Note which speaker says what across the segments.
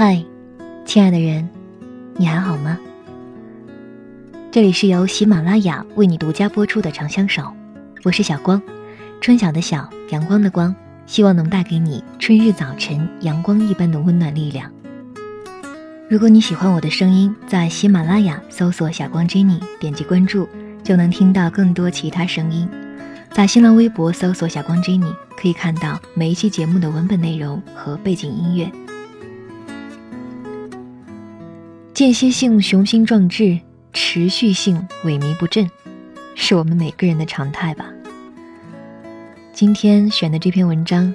Speaker 1: 嗨，亲爱的人，你还好吗？这里是由喜马拉雅为你独家播出的《长相守》，我是小光，春晓的晓，阳光的光，希望能带给你春日早晨阳光一般的温暖力量。如果你喜欢我的声音，在喜马拉雅搜索“小光 Jenny”，点击关注就能听到更多其他声音。在新浪微博搜索“小光 Jenny”，可以看到每一期节目的文本内容和背景音乐。间歇性雄心壮志，持续性萎靡不振，是我们每个人的常态吧。今天选的这篇文章，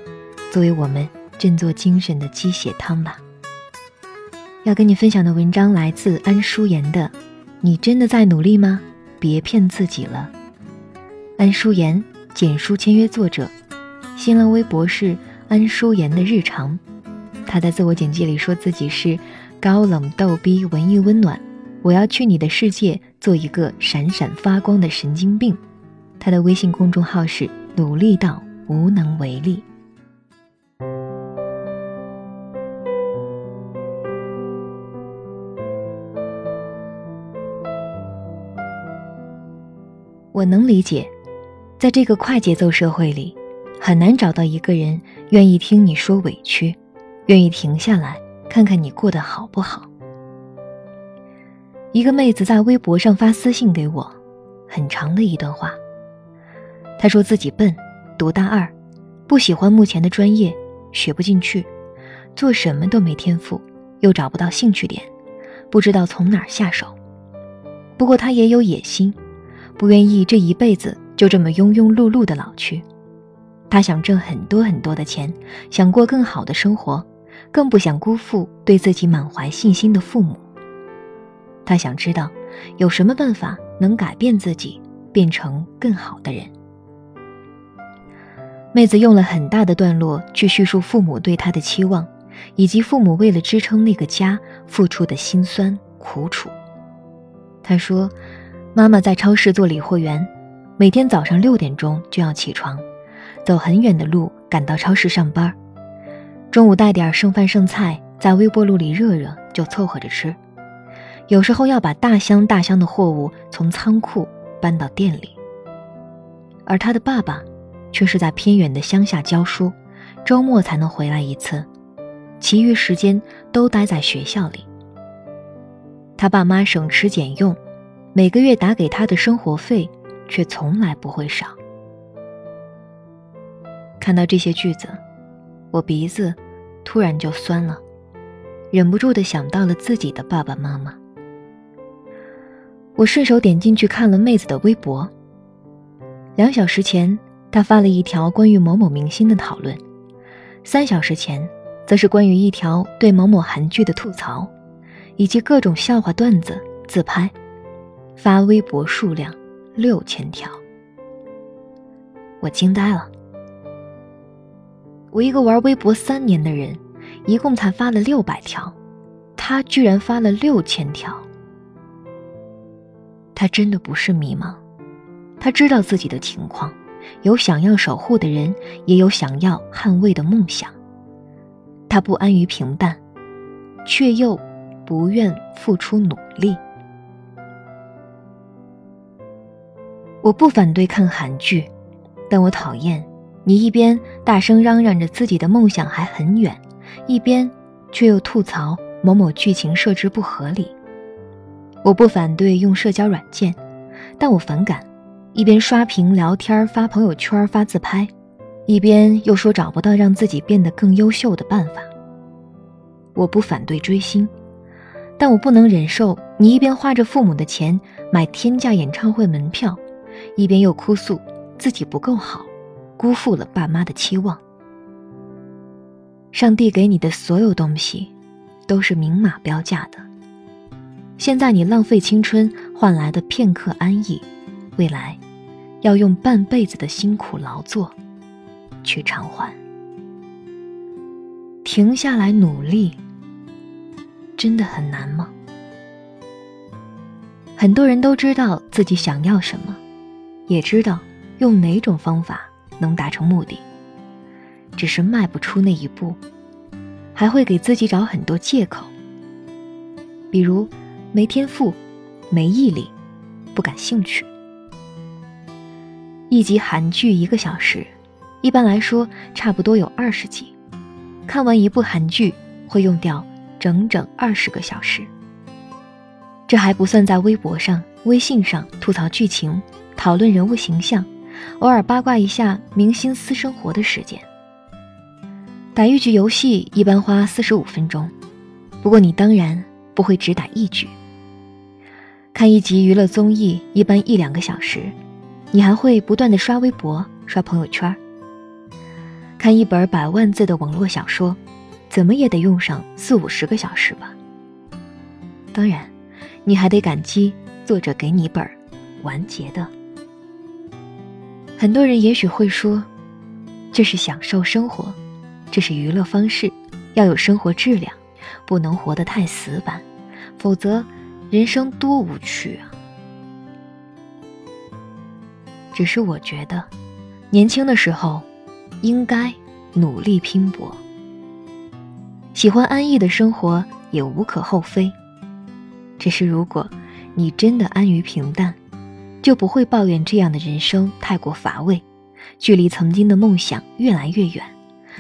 Speaker 1: 作为我们振作精神的鸡血汤吧。要跟你分享的文章来自安淑妍的《你真的在努力吗？别骗自己了》。安淑妍，简书签约作者，新浪微博是安淑妍的日常。她在自我简介里说自己是。高冷逗逼，文艺温暖，我要去你的世界，做一个闪闪发光的神经病。他的微信公众号是努力到无能为力。我能理解，在这个快节奏社会里，很难找到一个人愿意听你说委屈，愿意停下来。看看你过得好不好？一个妹子在微博上发私信给我，很长的一段话。她说自己笨，读大二，不喜欢目前的专业，学不进去，做什么都没天赋，又找不到兴趣点，不知道从哪儿下手。不过她也有野心，不愿意这一辈子就这么庸庸碌碌的老去。她想挣很多很多的钱，想过更好的生活。更不想辜负对自己满怀信心的父母。他想知道，有什么办法能改变自己，变成更好的人。妹子用了很大的段落去叙述父母对她的期望，以及父母为了支撑那个家付出的辛酸苦楚。她说：“妈妈在超市做理货员，每天早上六点钟就要起床，走很远的路赶到超市上班。”中午带点剩饭剩菜，在微波炉里热热就凑合着吃。有时候要把大箱大箱的货物从仓库搬到店里。而他的爸爸，却是在偏远的乡下教书，周末才能回来一次，其余时间都待在学校里。他爸妈省吃俭用，每个月打给他的生活费却从来不会少。看到这些句子。我鼻子突然就酸了，忍不住的想到了自己的爸爸妈妈。我顺手点进去看了妹子的微博。两小时前，她发了一条关于某某明星的讨论；三小时前，则是关于一条对某某韩剧的吐槽，以及各种笑话段子自拍。发微博数量六千条，我惊呆了。我一个玩微博三年的人，一共才发了六百条，他居然发了六千条。他真的不是迷茫，他知道自己的情况，有想要守护的人，也有想要捍卫的梦想。他不安于平淡，却又不愿付出努力。我不反对看韩剧，但我讨厌。你一边大声嚷嚷着自己的梦想还很远，一边却又吐槽某某剧情设置不合理。我不反对用社交软件，但我反感一边刷屏聊天、发朋友圈、发自拍，一边又说找不到让自己变得更优秀的办法。我不反对追星，但我不能忍受你一边花着父母的钱买天价演唱会门票，一边又哭诉自己不够好。辜负了爸妈的期望。上帝给你的所有东西，都是明码标价的。现在你浪费青春换来的片刻安逸，未来要用半辈子的辛苦劳作去偿还。停下来努力，真的很难吗？很多人都知道自己想要什么，也知道用哪种方法。能达成目的，只是迈不出那一步。还会给自己找很多借口，比如没天赋、没毅力、不感兴趣。一集韩剧一个小时，一般来说差不多有二十集。看完一部韩剧会用掉整整二十个小时。这还不算在微博上、微信上吐槽剧情、讨论人物形象，偶尔八卦一下明星私生活的时间。打一局游戏一般花四十五分钟，不过你当然不会只打一局。看一集娱乐综艺一般一两个小时。你还会不断的刷微博、刷朋友圈，看一本百万字的网络小说，怎么也得用上四五十个小时吧。当然，你还得感激作者给你本完结的。很多人也许会说，这是享受生活，这是娱乐方式，要有生活质量，不能活得太死板，否则人生多无趣啊。只是我觉得，年轻的时候，应该努力拼搏。喜欢安逸的生活也无可厚非。只是如果你真的安于平淡，就不会抱怨这样的人生太过乏味，距离曾经的梦想越来越远，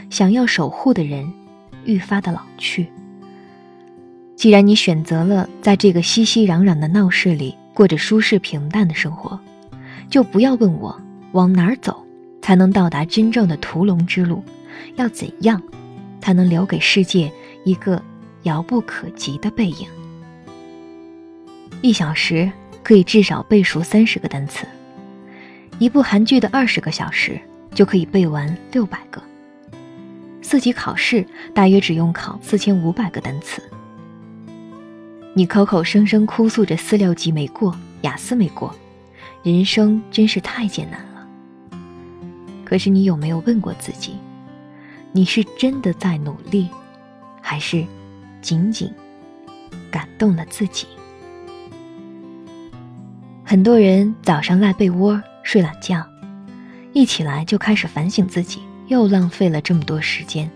Speaker 1: 想要守护的人愈发的老去。既然你选择了在这个熙熙攘攘的闹市里过着舒适平淡的生活，就不要问我往哪儿走才能到达真正的屠龙之路，要怎样才能留给世界一个遥不可及的背影？一小时可以至少背熟三十个单词，一部韩剧的二十个小时就可以背完六百个。四级考试大约只用考四千五百个单词。你口口声声哭诉着四六级没过，雅思没过。人生真是太艰难了。可是你有没有问过自己，你是真的在努力，还是仅仅感动了自己？很多人早上赖被窝睡懒觉，一起来就开始反省自己，又浪费了这么多时间，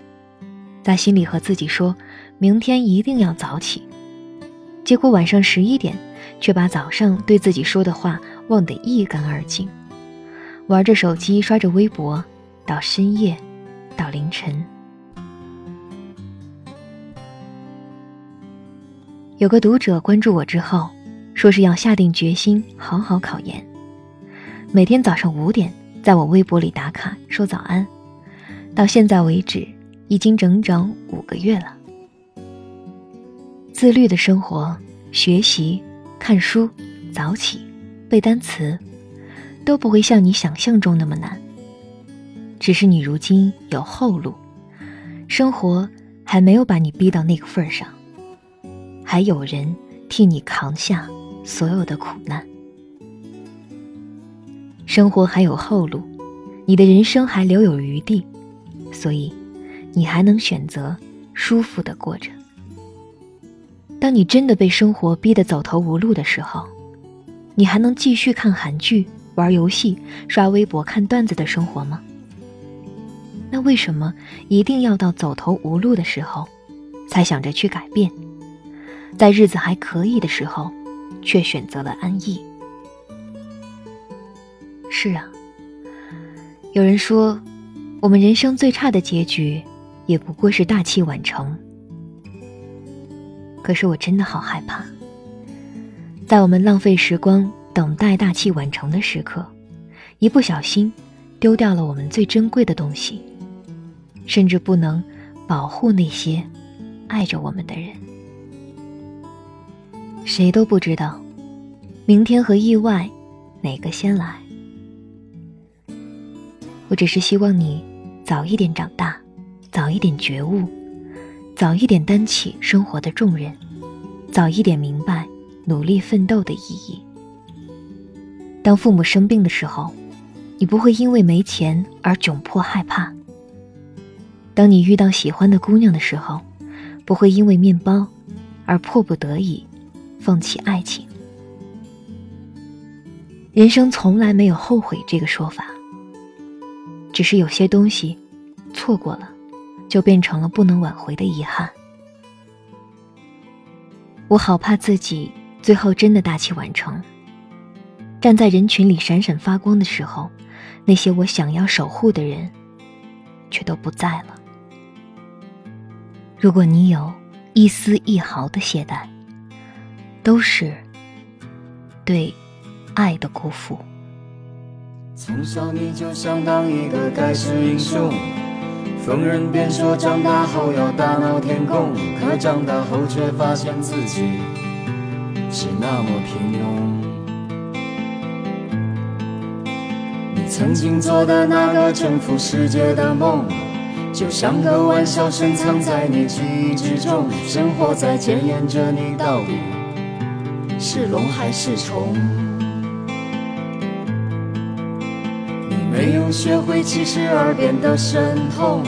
Speaker 1: 在心里和自己说，明天一定要早起。结果晚上十一点，却把早上对自己说的话。忘得一干二净，玩着手机，刷着微博，到深夜，到凌晨。有个读者关注我之后，说是要下定决心好好考研，每天早上五点在我微博里打卡说早安，到现在为止已经整整五个月了。自律的生活，学习、看书、早起。背单词，都不会像你想象中那么难。只是你如今有后路，生活还没有把你逼到那个份儿上，还有人替你扛下所有的苦难。生活还有后路，你的人生还留有余地，所以你还能选择舒服的过着。当你真的被生活逼得走投无路的时候。你还能继续看韩剧、玩游戏、刷微博、看段子的生活吗？那为什么一定要到走投无路的时候，才想着去改变？在日子还可以的时候，却选择了安逸？是啊，有人说，我们人生最差的结局，也不过是大器晚成。可是我真的好害怕。在我们浪费时光等待大器晚成的时刻，一不小心丢掉了我们最珍贵的东西，甚至不能保护那些爱着我们的人。谁都不知道，明天和意外哪个先来。我只是希望你早一点长大，早一点觉悟，早一点担起生活的重任，早一点明白。努力奋斗的意义。当父母生病的时候，你不会因为没钱而窘迫害怕；当你遇到喜欢的姑娘的时候，不会因为面包而迫不得已放弃爱情。人生从来没有后悔这个说法，只是有些东西错过了，就变成了不能挽回的遗憾。我好怕自己最后真的大器晚成，站在人群里闪闪发光的时候，那些我想要守护的人，却都不在了。如果你有一丝一毫的懈怠，都是对爱的辜负。
Speaker 2: 从小你就想当一个盖世英雄，逢人便说长大后要大闹天宫，可长大后却发现自己是那么平庸。你曾经做的那个征服世界的梦，就像个玩笑深藏在你记忆之中，生活在检验着你到底是龙还是虫。你没有学会七十二变的神通，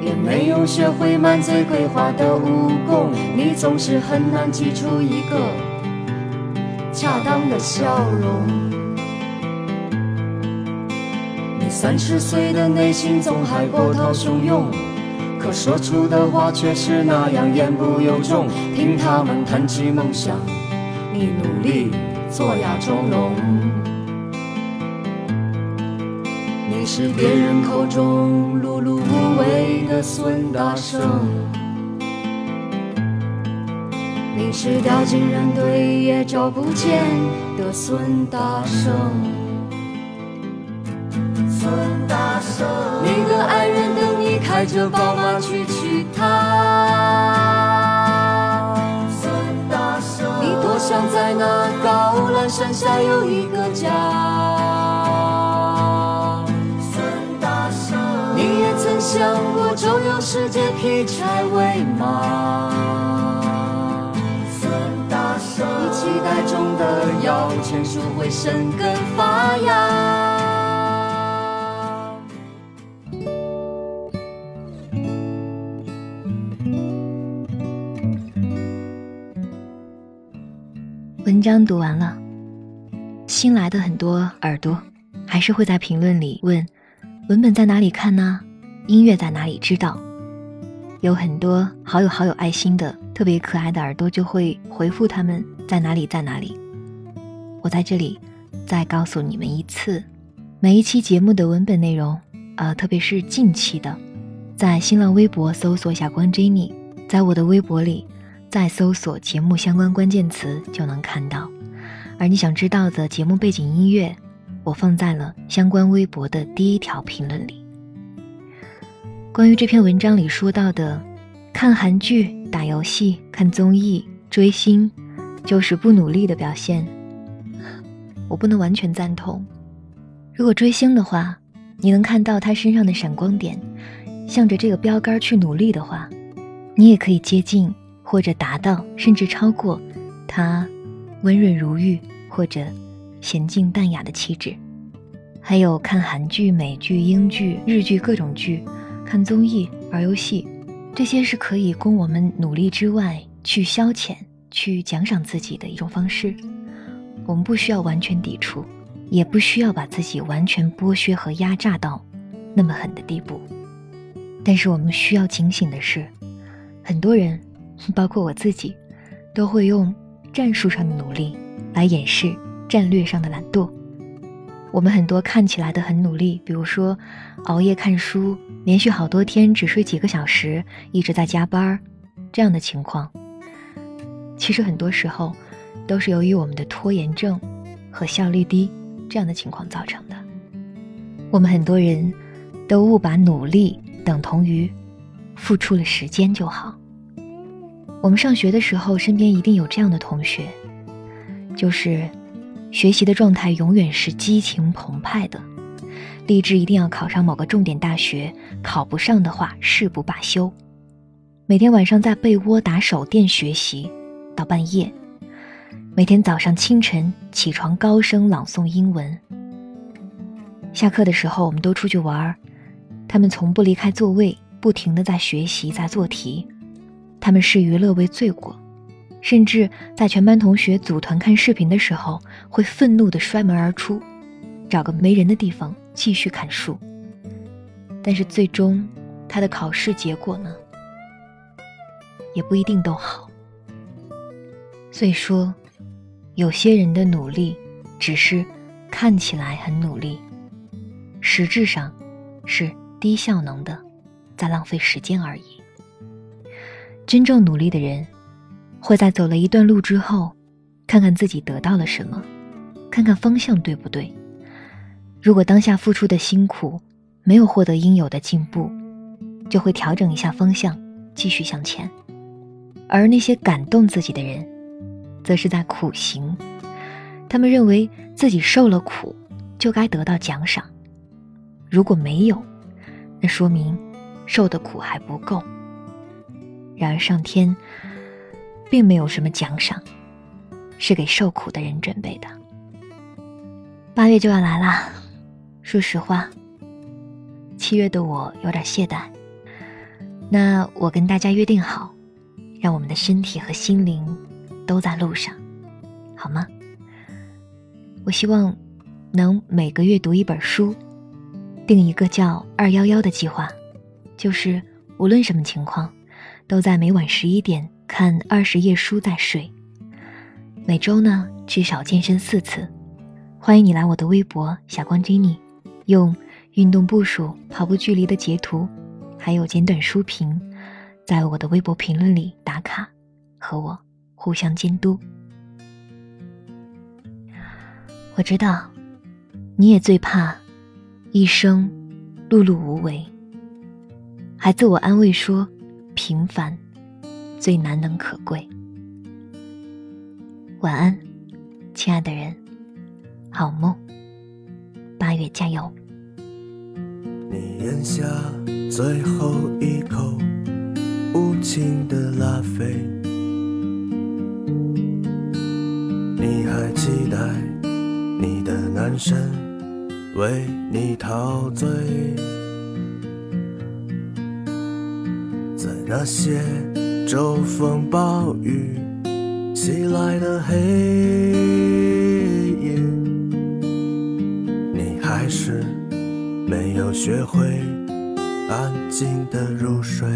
Speaker 2: 也没有学会满嘴鬼话的武功，你总是很难挤出一个恰当的笑容。你三十岁的内心总还波涛汹涌，可说出的话却是那样言不由衷。听他们谈起梦想，你努力做哑钟聋。是别人口中碌碌无为的孙大圣，你是掉进人堆也找不见的孙大圣。孙大圣，你的爱人等你开着宝马去娶她。想在那高岚山下有一个家。你也曾想过周游世界，劈柴喂马。大圣，你期待中的摇钱树会生根发芽。
Speaker 1: 文章读完了，新来的很多耳朵还是会在评论里问：文本在哪里看呢？音乐在哪里？知道有很多好友好有爱心的特别可爱的耳朵就会回复他们在哪里在哪里。我在这里再告诉你们一次，每一期节目的文本内容，呃，特别是近期的，在新浪微博搜索“霞光 Jenny”，在我的微博里再搜索节目相关关键词就能看到。而你想知道的节目背景音乐，我放在了相关微博的第一条评论里。关于这篇文章里说到的，看韩剧、打游戏、看综艺、追星，就是不努力的表现，我不能完全赞同。如果追星的话，你能看到他身上的闪光点，向着这个标杆去努力的话，你也可以接近或者达到，甚至超过他温润如玉或者娴静淡雅的气质。还有看韩剧、美剧、英剧、日剧各种剧。看综艺、玩游戏，这些是可以供我们努力之外去消遣、去奖赏自己的一种方式。我们不需要完全抵触，也不需要把自己完全剥削和压榨到那么狠的地步。但是我们需要警醒的是，很多人，包括我自己，都会用战术上的努力来掩饰战略上的懒惰。我们很多看起来的很努力，比如说熬夜看书，连续好多天只睡几个小时，一直在加班，这样的情况，其实很多时候都是由于我们的拖延症和效率低这样的情况造成的。我们很多人都误把努力等同于付出了时间就好。我们上学的时候，身边一定有这样的同学，就是。学习的状态永远是激情澎湃的，立志一定要考上某个重点大学，考不上的话誓不罢休。每天晚上在被窝打手电学习到半夜，每天早上清晨起床高声朗诵英文。下课的时候我们都出去玩他们从不离开座位，不停的在学习在做题，他们视娱乐为罪过。甚至在全班同学组团看视频的时候，会愤怒地摔门而出，找个没人的地方继续看书。但是最终，他的考试结果呢，也不一定都好。所以说，有些人的努力只是看起来很努力，实质上是低效能的，在浪费时间而已。真正努力的人，会在走了一段路之后，看看自己得到了什么，看看方向对不对。如果当下付出的辛苦没有获得应有的进步，就会调整一下方向，继续向前。而那些感动自己的人，则是在苦行，他们认为自己受了苦，就该得到奖赏。如果没有，那说明受的苦还不够。然而上天并没有什么奖赏，是给受苦的人准备的。八月就要来啦，说实话，七月的我有点懈怠。那我跟大家约定好，让我们的身体和心灵都在路上，好吗？我希望能每个月读一本书，定一个叫“二幺幺”的计划，就是无论什么情况，都在每晚十一点看二十页书再睡。每周呢，至少健身四次。欢迎你来我的微博“霞光 Jenny”，用运动步数、跑步距离的截图。还有简短书评，在我的微博评论里打卡，和我互相监督。我知道，你也最怕一生碌碌无为，还自我安慰说平凡最难能可贵。晚安，亲爱的人，好梦，八月加油。
Speaker 3: 你咽下最后一口无情的拉菲，你还期待你的男神为你陶醉，那些骤风暴雨袭来的黑夜，你还是。没有学会安静的入睡。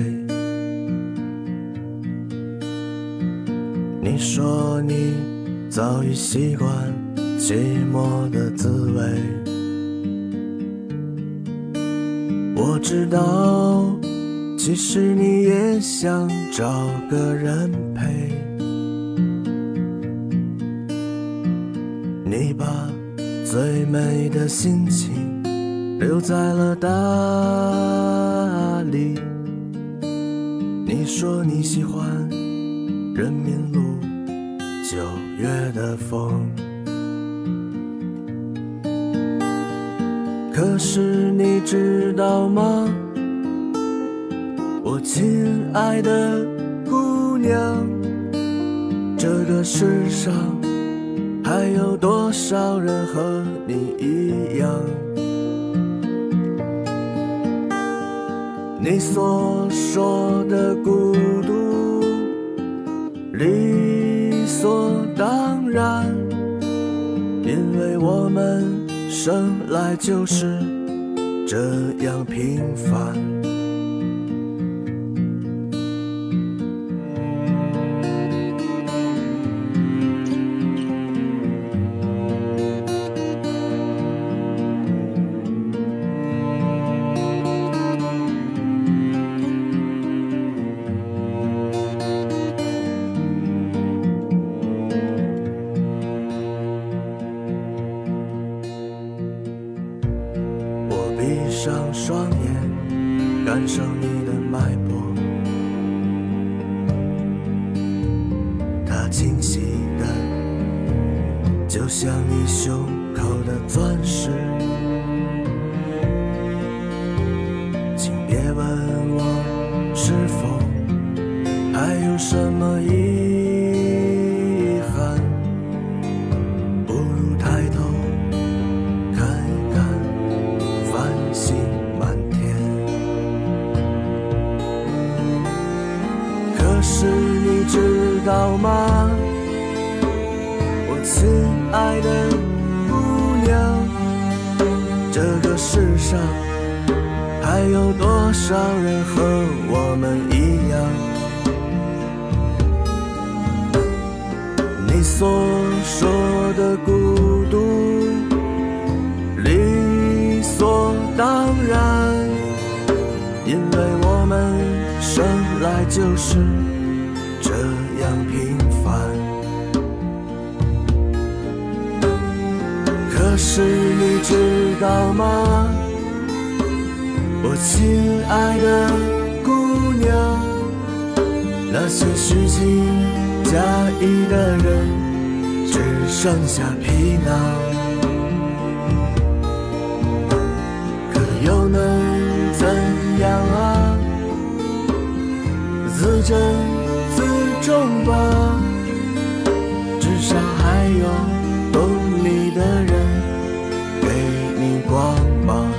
Speaker 3: 你说你早已习惯寂寞的滋味。我知道，其实你也想找个人陪。你把最美的心情。留在了大理。你说你喜欢人民路九月的风，可是你知道吗，亲爱的姑娘，这个世上还有多少人和你一样？你所说的孤独，理所当然，因为我们生来就是这样平凡。双眼，感受你的脉搏，它清晰的，就像你胸口的钻石。可是你知道吗，我亲爱的姑娘，这个世上还有多少人和我们一样？你所说的孤独，理所当然，因为我们生来就是知道吗？我亲爱的姑娘，那些虚情假意的人只剩下皮囊，可又能怎样啊？自珍自重吧，至少还有懂你的人光芒。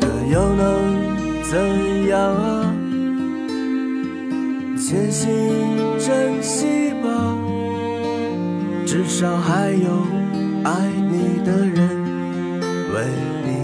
Speaker 3: 可又能怎样啊？千心珍惜吧，至少还有爱你的人为你。